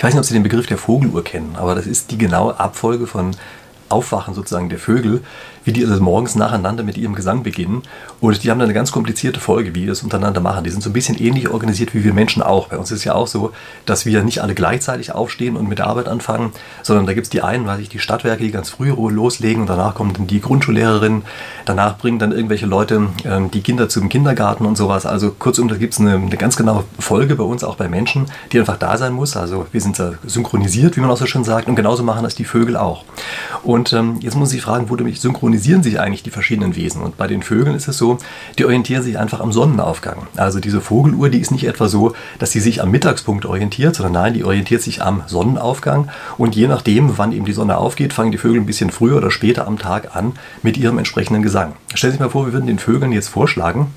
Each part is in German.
Ich weiß nicht, ob Sie den Begriff der Vogeluhr kennen, aber das ist die genaue Abfolge von Aufwachen sozusagen der Vögel, wie die also morgens nacheinander mit ihrem Gesang beginnen. Und die haben dann eine ganz komplizierte Folge, wie die das untereinander machen. Die sind so ein bisschen ähnlich organisiert wie wir Menschen auch. Bei uns ist es ja auch so, dass wir nicht alle gleichzeitig aufstehen und mit der Arbeit anfangen, sondern da gibt es die einen, weiß ich, die Stadtwerke, die ganz früh loslegen und danach kommen dann die Grundschullehrerin, danach bringen dann irgendwelche Leute äh, die Kinder zum Kindergarten und sowas. Also kurzum, da gibt es eine, eine ganz genaue Folge bei uns auch bei Menschen, die einfach da sein muss. Also wir sind synchronisiert, wie man auch so schön sagt, und genauso machen das die Vögel auch. Und ähm, jetzt muss ich fragen, wo synchronisiert synchronisieren sich eigentlich die verschiedenen Wesen. Und bei den Vögeln ist es so, die orientieren sich einfach am Sonnenaufgang. Also diese Vogeluhr, die ist nicht etwa so, dass sie sich am Mittagspunkt orientiert, sondern nein, die orientiert sich am Sonnenaufgang. Und je nachdem, wann eben die Sonne aufgeht, fangen die Vögel ein bisschen früher oder später am Tag an mit ihrem entsprechenden Gesang. Stell sich mal vor, wir würden den Vögeln jetzt vorschlagen,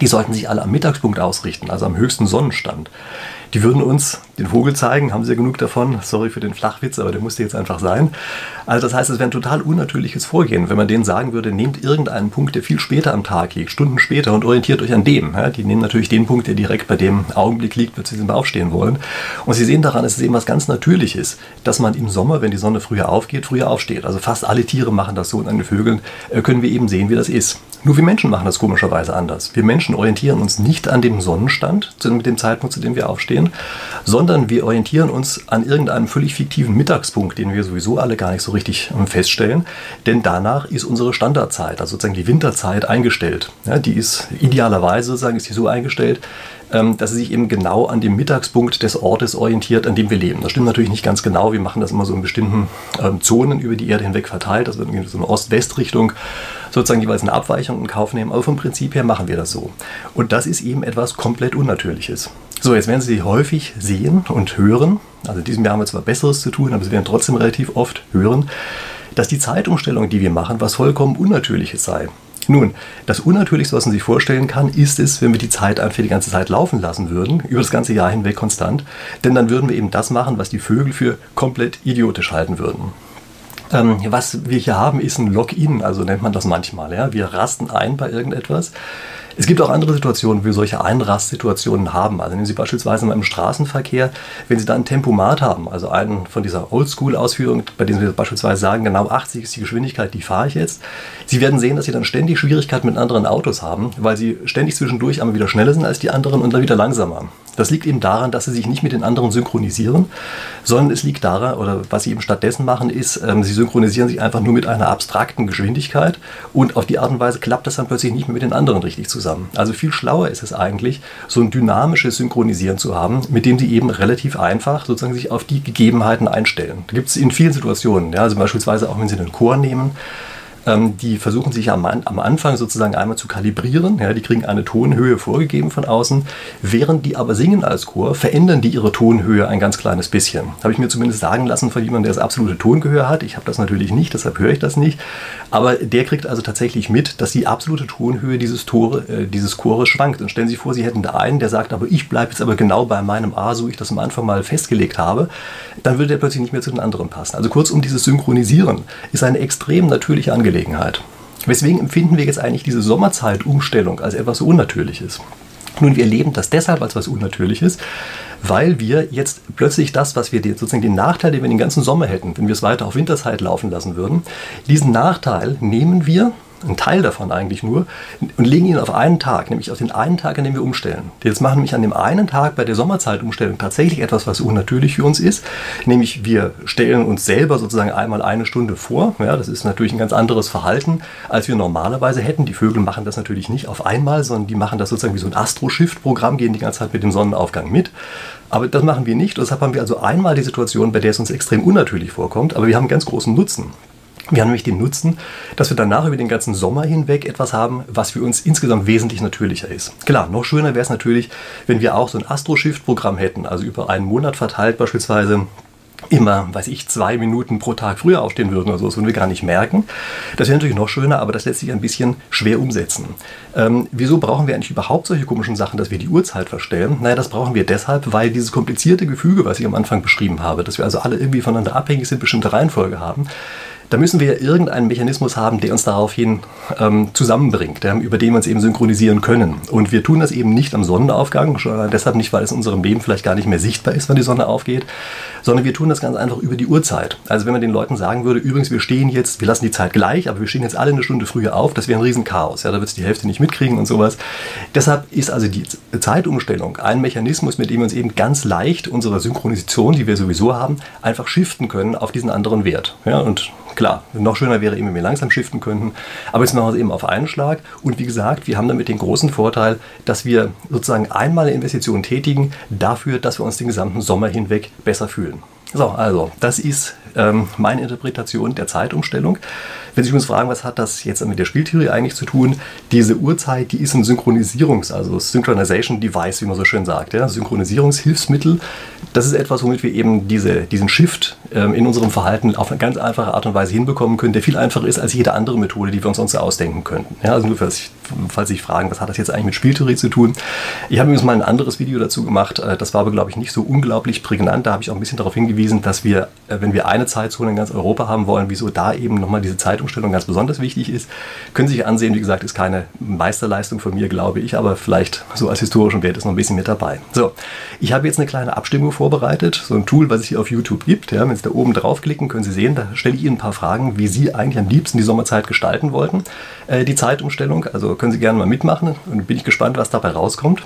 die sollten sich alle am Mittagspunkt ausrichten, also am höchsten Sonnenstand. Die würden uns den Vogel zeigen, haben sie ja genug davon. Sorry für den Flachwitz, aber der musste jetzt einfach sein. Also das heißt, es wäre ein total unnatürliches Vorgehen, wenn man denen sagen würde, nehmt irgendeinen Punkt, der viel später am Tag liegt, Stunden später und orientiert euch an dem. Die nehmen natürlich den Punkt, der direkt bei dem Augenblick liegt, wo sie aufstehen wollen. Und sie sehen daran, es ist eben was ganz Natürliches, dass man im Sommer, wenn die Sonne früher aufgeht, früher aufsteht. Also fast alle Tiere machen das so und an den Vögeln äh, können wir eben sehen, wie das ist. Nur wir Menschen machen das komischerweise anders. Wir Menschen orientieren uns nicht an dem Sonnenstand, mit dem Zeitpunkt, zu dem wir aufstehen, sondern wir orientieren uns an irgendeinem völlig fiktiven Mittagspunkt, den wir sowieso alle gar nicht so richtig ähm, feststellen. Denn danach ist unsere Standardzeit, also sozusagen die Winterzeit, eingestellt. Ja, die ist idealerweise sozusagen ist die so eingestellt, dass sie sich eben genau an dem Mittagspunkt des Ortes orientiert, an dem wir leben. Das stimmt natürlich nicht ganz genau. Wir machen das immer so in bestimmten ähm, Zonen über die Erde hinweg verteilt. Das wird so eine Ost-West-Richtung sozusagen jeweils eine Abweichung in Kauf nehmen. Aber vom Prinzip her machen wir das so. Und das ist eben etwas komplett Unnatürliches. So, jetzt werden Sie häufig sehen und hören, also in diesem Jahr haben wir zwar Besseres zu tun, aber Sie werden trotzdem relativ oft hören, dass die Zeitumstellung, die wir machen, was vollkommen Unnatürliches sei. Nun, das Unnatürlichste, was man sich vorstellen kann, ist es, wenn wir die Zeit einfach die ganze Zeit laufen lassen würden, über das ganze Jahr hinweg konstant. Denn dann würden wir eben das machen, was die Vögel für komplett idiotisch halten würden. Ähm, was wir hier haben, ist ein Login, also nennt man das manchmal. Ja? Wir rasten ein bei irgendetwas. Es gibt auch andere Situationen, wo wir solche Einrastsituationen haben. Also nehmen Sie beispielsweise mal im Straßenverkehr, wenn Sie da ein Tempomat haben, also einen von dieser Oldschool-Ausführung, bei dem Sie beispielsweise sagen, genau 80 ist die Geschwindigkeit, die fahre ich jetzt. Sie werden sehen, dass Sie dann ständig Schwierigkeiten mit anderen Autos haben, weil Sie ständig zwischendurch einmal wieder schneller sind als die anderen und dann wieder langsamer. Das liegt eben daran, dass sie sich nicht mit den anderen synchronisieren, sondern es liegt daran, oder was sie eben stattdessen machen, ist, ähm, sie synchronisieren sich einfach nur mit einer abstrakten Geschwindigkeit und auf die Art und Weise klappt das dann plötzlich nicht mehr mit den anderen richtig zusammen. Also viel schlauer ist es eigentlich, so ein dynamisches Synchronisieren zu haben, mit dem sie eben relativ einfach sozusagen sich auf die Gegebenheiten einstellen. Da gibt es in vielen Situationen, ja, also beispielsweise auch wenn Sie einen Chor nehmen, die versuchen sich am, am, Anfang sozusagen einmal zu kalibrieren. Ja, die kriegen eine Tonhöhe vorgegeben von außen. Während die aber singen als Chor, verändern die ihre Tonhöhe ein ganz kleines bisschen. Habe ich mir zumindest sagen lassen von jemandem, der das absolute Tongehör hat. Ich habe das natürlich nicht, deshalb höre ich das nicht. Aber der kriegt also tatsächlich mit, dass die absolute Tonhöhe dieses, Tore, äh, dieses Chores schwankt. Und stellen Sie sich vor, Sie hätten da einen, der sagt, aber ich bleibe jetzt aber genau bei meinem A, so ich das am Anfang mal festgelegt habe. Dann würde der plötzlich nicht mehr zu den anderen passen. Also kurzum, dieses Synchronisieren ist eine extrem natürliche Angelegenheit. Angelegenheit. Weswegen empfinden wir jetzt eigentlich diese Sommerzeitumstellung als etwas Unnatürliches? Nun, wir erleben das deshalb als etwas Unnatürliches, weil wir jetzt plötzlich das, was wir sozusagen den Nachteil, den wir den ganzen Sommer hätten, wenn wir es weiter auf Winterzeit laufen lassen würden, diesen Nachteil nehmen wir ein Teil davon eigentlich nur, und legen ihn auf einen Tag, nämlich auf den einen Tag, an dem wir umstellen. Jetzt machen nämlich an dem einen Tag bei der Sommerzeitumstellung tatsächlich etwas, was unnatürlich für uns ist, nämlich wir stellen uns selber sozusagen einmal eine Stunde vor. Ja, das ist natürlich ein ganz anderes Verhalten, als wir normalerweise hätten. Die Vögel machen das natürlich nicht auf einmal, sondern die machen das sozusagen wie so ein Astro-Shift-Programm, gehen die ganze Zeit mit dem Sonnenaufgang mit. Aber das machen wir nicht. Deshalb haben wir also einmal die Situation, bei der es uns extrem unnatürlich vorkommt, aber wir haben einen ganz großen Nutzen. Wir haben nämlich den Nutzen, dass wir danach über den ganzen Sommer hinweg etwas haben, was für uns insgesamt wesentlich natürlicher ist. Klar, noch schöner wäre es natürlich, wenn wir auch so ein Astro-Shift-Programm hätten, also über einen Monat verteilt beispielsweise immer, weiß ich, zwei Minuten pro Tag früher aufstehen würden oder so, das würden wir gar nicht merken. Das wäre natürlich noch schöner, aber das lässt sich ein bisschen schwer umsetzen. Ähm, wieso brauchen wir eigentlich überhaupt solche komischen Sachen, dass wir die Uhrzeit verstellen? Naja, das brauchen wir deshalb, weil dieses komplizierte Gefüge, was ich am Anfang beschrieben habe, dass wir also alle irgendwie voneinander abhängig sind, bestimmte Reihenfolge haben, da müssen wir irgendeinen Mechanismus haben, der uns daraufhin ähm, zusammenbringt, ja, über den wir uns eben synchronisieren können. Und wir tun das eben nicht am Sonnenaufgang, schon deshalb nicht, weil es in unserem Leben vielleicht gar nicht mehr sichtbar ist, wenn die Sonne aufgeht, sondern wir tun das ganz einfach über die Uhrzeit. Also wenn man den Leuten sagen würde, übrigens, wir stehen jetzt, wir lassen die Zeit gleich, aber wir stehen jetzt alle eine Stunde früher auf, das wäre ein Riesenchaos. Ja, da wird es die Hälfte nicht mitkriegen und sowas. Deshalb ist also die Zeitumstellung ein Mechanismus, mit dem wir uns eben ganz leicht unsere Synchronisation, die wir sowieso haben, einfach shiften können auf diesen anderen Wert. Ja, und Klar, noch schöner wäre eben, wenn wir langsam shiften könnten, aber jetzt machen wir es eben auf einen Schlag. Und wie gesagt, wir haben damit den großen Vorteil, dass wir sozusagen einmal eine Investition tätigen dafür, dass wir uns den gesamten Sommer hinweg besser fühlen. So, also, das ist ähm, meine Interpretation der Zeitumstellung. Wenn Sie uns fragen, was hat das jetzt mit der Spieltheorie eigentlich zu tun, diese Uhrzeit, die ist ein Synchronisierungs-, also Synchronization Device, wie man so schön sagt, ja, Synchronisierungshilfsmittel. Das ist etwas, womit wir eben diese, diesen Shift in unserem Verhalten auf eine ganz einfache Art und Weise hinbekommen können, der viel einfacher ist als jede andere Methode, die wir uns sonst ausdenken könnten. Ja, also nur falls, falls Sie sich fragen, was hat das jetzt eigentlich mit Spieltheorie zu tun? Ich habe übrigens mal ein anderes Video dazu gemacht, äh, das war aber, glaube ich, nicht so unglaublich prägnant. Da habe ich auch ein bisschen darauf hingewiesen, dass wir, äh, wenn wir eine Zeitzone in ganz Europa haben wollen, wieso da eben nochmal diese Zeitumstellung ganz besonders wichtig ist. Können Sie sich ansehen, wie gesagt, ist keine Meisterleistung von mir, glaube ich, aber vielleicht so als historischen Wert ist noch ein bisschen mit dabei. So, ich habe jetzt eine kleine Abstimmung vorbereitet, so ein Tool, was es hier auf YouTube gibt. Ja, wenn Sie da oben draufklicken, können Sie sehen, da stelle ich Ihnen ein paar Fragen, wie Sie eigentlich am liebsten die Sommerzeit gestalten wollten, äh, die Zeitumstellung. Also können Sie gerne mal mitmachen und bin ich gespannt, was dabei rauskommt.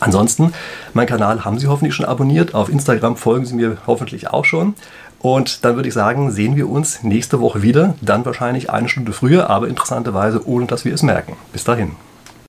Ansonsten, meinen Kanal haben Sie hoffentlich schon abonniert. Auf Instagram folgen Sie mir hoffentlich auch schon. Und dann würde ich sagen, sehen wir uns nächste Woche wieder. Dann wahrscheinlich eine Stunde früher, aber interessanterweise ohne dass wir es merken. Bis dahin.